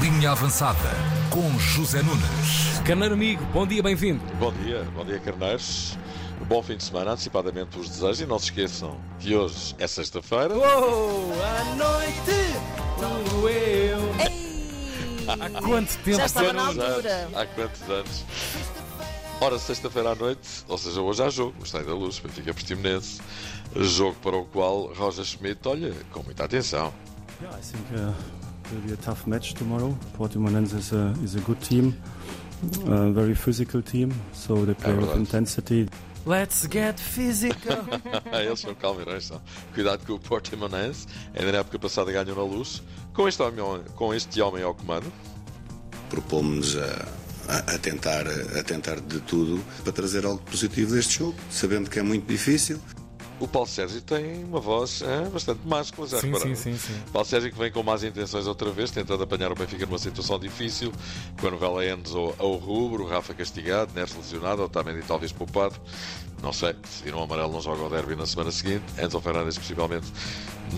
Linha Avançada com José Nunes. Carneiro amigo, bom dia, bem-vindo. Bom dia, bom dia Carneiros. Bom fim de semana, antecipadamente os desejos e não se esqueçam que hoje é sexta-feira. Uou, à noite, tu eu. Há quanto tempo Já estava na não- altura. Há quantos anos? Ora, sexta-feira à noite, ou seja, hoje há jogo, o Estádio da Luz, Benfica Portimonense. Jogo para o qual Roger Schmidt olha com muita atenção. Yeah, I think uh, will be a tough match tomorrow. Portimonense is a is a good team, a very physical team. So they play with verdade. intensity. Let's get physical. Eles são calmeirões, são. Cuidado com o Portimonense, ainda na época passada ganhou na luz. Com este homem, com este homem ao comando, propomos a, a- a tentar, a tentar de tudo para trazer algo positivo deste jogo, sabendo que é muito difícil. O Paulo Sérgio tem uma voz é, bastante máscula, já sim, repararam? sim, sim, sim. Paulo Sérgio que vem com más intenções outra vez, tentando apanhar o Benfica numa situação difícil, com a novela Enzo ao rubro, Rafa castigado, Neres lesionado, Otamendi talvez poupado. Não sei, se viram o amarelo não joga o derby na semana seguinte. Enzo Fernandes possivelmente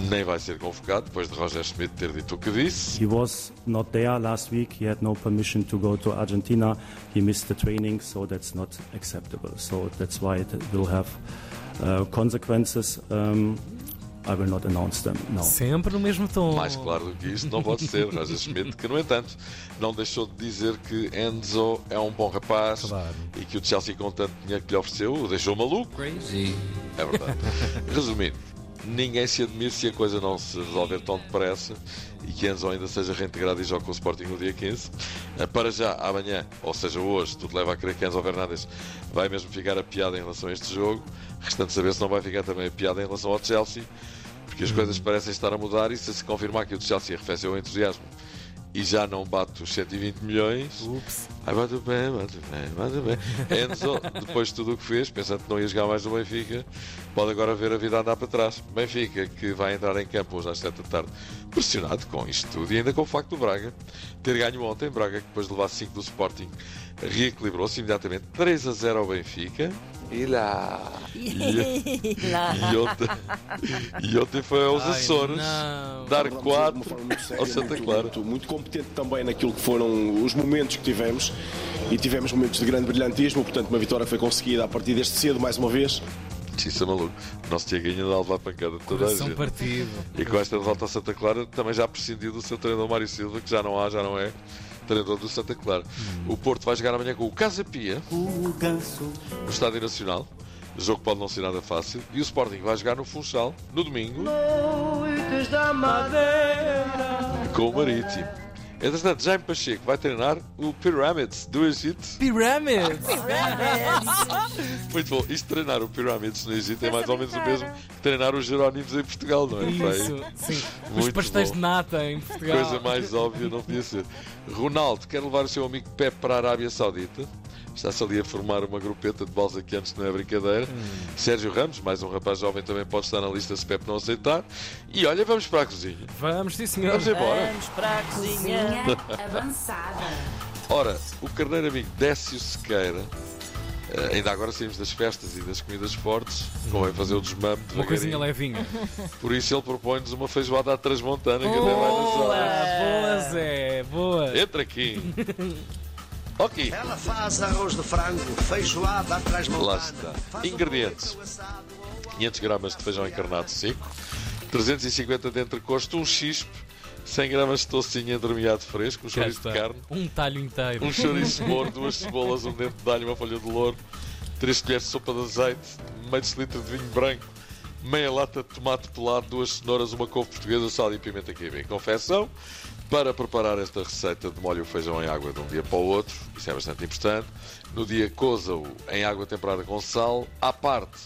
nem vai ser convocado, depois de Roger Schmidt ter dito o que disse. He was not there last week. He had no permission to go to Argentina. He missed the training, so that's not acceptable. So that's why it will have consequences. Um, I will not announce them now. Sempre no mesmo tom. Mais claro do que isto não pode ser. Roger Schmidt, que no entanto não deixou de dizer que Enzo é um bom rapaz Claro. e que o Chelsea com tanto dinheiro que lhe ofereceu o deixou maluco. Crazy. É verdade. Resumindo, ninguém se admire se a coisa não se resolver tão depressa e que Enzo ainda seja reintegrado e jogue com o Sporting no dia 15. Eh, Para já, amanhã, ou seja, hoje, tudo leva a crer que Enzo Fernandes vai mesmo ficar a piada em relação a este jogo. Restante saber se não vai ficar também a piada em relação ao Chelsea, porque as coisas parecem estar a mudar e se se confirmar que o Chelsea arrefeceu o entusiasmo e já não bate os 120 milhões, Ups. Ai, bate bem, bate bem, bate bem. Enzo, depois de tudo o que fez, pensando que não ia jogar mais no Benfica, pode agora ver a vida andar para trás. Benfica, que vai entrar em campo hoje às 7 da tarde, pressionado com isto tudo e ainda com o facto do Braga ter ganho ontem. Braga, que depois de levar 5 do Sporting, reequilibrou-se imediatamente 3 a 0 ao Benfica. E lá. E, ontem, e ontem foi aos Ai, Açores não. dar Abordamos 4 de uma forma muito séria, ao Santa Clara. Muito, muito competente também naquilo que foram os momentos que tivemos e tivemos momentos de grande brilhantismo, portanto uma vitória foi conseguida a partir deste cedo mais uma vez. Isso é maluco. O nosso Tiaguinho dá a levar pancada de toda a gente. partido. E com esta derrota ao Santa Clara também já prescindiu do seu treinador Mário Silva, que já não há, já não é treinador do Santa Clara. O Porto vai jogar amanhã com o Casa Pia no Estádio Nacional. O jogo pode não ser nada fácil. E o Sporting vai jogar no Funchal no domingo com o Marítimo. Entretanto, Jaime Pacheco vai treinar o Pyramids do Egito. Pyramids. Muito bom. Isto treinar o Pyramids no Egito é mais ou menos o mesmo que treinar os Jerónimos em Portugal, não é? Isso, sim. Os Muito pastéis bom. de nata em Portugal. Coisa mais óbvia não podia ser. Ronaldo quer levar o seu amigo Pep para a Arábia Saudita. Está-se ali a formar uma grupeta de balzaquianos que não é brincadeira. Sérgio Ramos, mais um rapaz jovem, também pode estar na lista se Pep não aceitar. E olha, vamos para a cozinha. Vamos, sim, senhor. Vamos embora. Vamos para a cozinha. Cozinha avançada. Ora, o carneiro amigo Décio Sequeira. eh, ainda agora saímos das festas e das comidas fortes. Convém fazer o desmame Uma coisinha levinha. Por isso ele propõe-nos uma feijoada à transmontana que até vai nas Boa, horas. boa, Zé, boa. Entra aqui. ok. Ela faz arroz de frango, feijoada atrás Lá está. Ingredientes: 500 gramas de feijão encarnado seco, 350 de entrecosto, um chispe, 100 gramas de tocinho entremeado fresco, um chouriço de carne, Um talho inteiro. um chouriço de louro, duas cebolas, um dente de alho, uma folha de louro, 3 colheres de sopa de azeite, meio litro de vinho branco, meia lata de tomate pelado, duas cenouras, uma couve portuguesa, sal e pimenta queimada. Confecção. Para preparar esta receita, demolhe o feijão em água de um dia para o outro, isso é bastante importante. No dia, coza-o em água temperada com sal. À parte,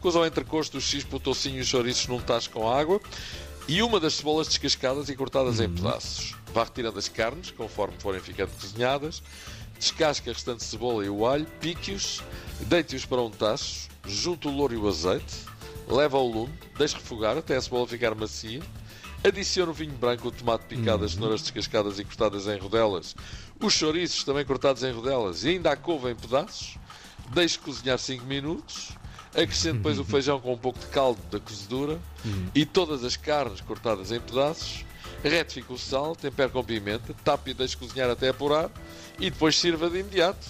coza o entrecosto, o chispo, o tocinho e os chouriços num tacho com água. E uma das cebolas descascadas e cortadas em pedaços. Vá retirando as carnes, conforme forem ficando cozinhadas. Descasque a restante cebola e o alho, pique-os, deite-os para um tacho, junte o louro e o azeite, leva ao lume, deixe refogar até a cebola ficar macia, adicione o vinho branco, o tomate picado, as cenouras descascadas e cortadas em rodelas, os chouriços também cortados em rodelas. E ainda a couve em pedaços, deixe cozinhar 5 minutos, Acrescente depois o feijão com um pouco de caldo da cozedura. E todas as carnes cortadas em pedaços. Retifique o sal, tempere com pimenta, tape e deixe cozinhar até apurar. E depois sirva de imediato.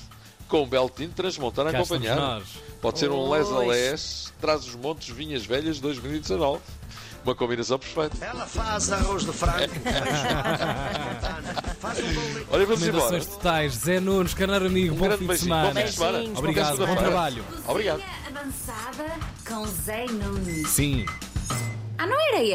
Com um belo tinto transmontano acompanhar. Pode ser um les a les, traz os montes Vinhas Velhas 2019. Uma combinação perfeita. Ela faz arroz de frango, um bolinho. Olha, vamos embora. Totais. Zé Nunes, Canário Amigo, Um bom fim de beijinho. Bom semana. fim de semana. Beijinhos, Obrigado, bom segunda-feira. trabalho. Obrigado. Avançada com Zé Nunes. Sim. Ah, não era ele?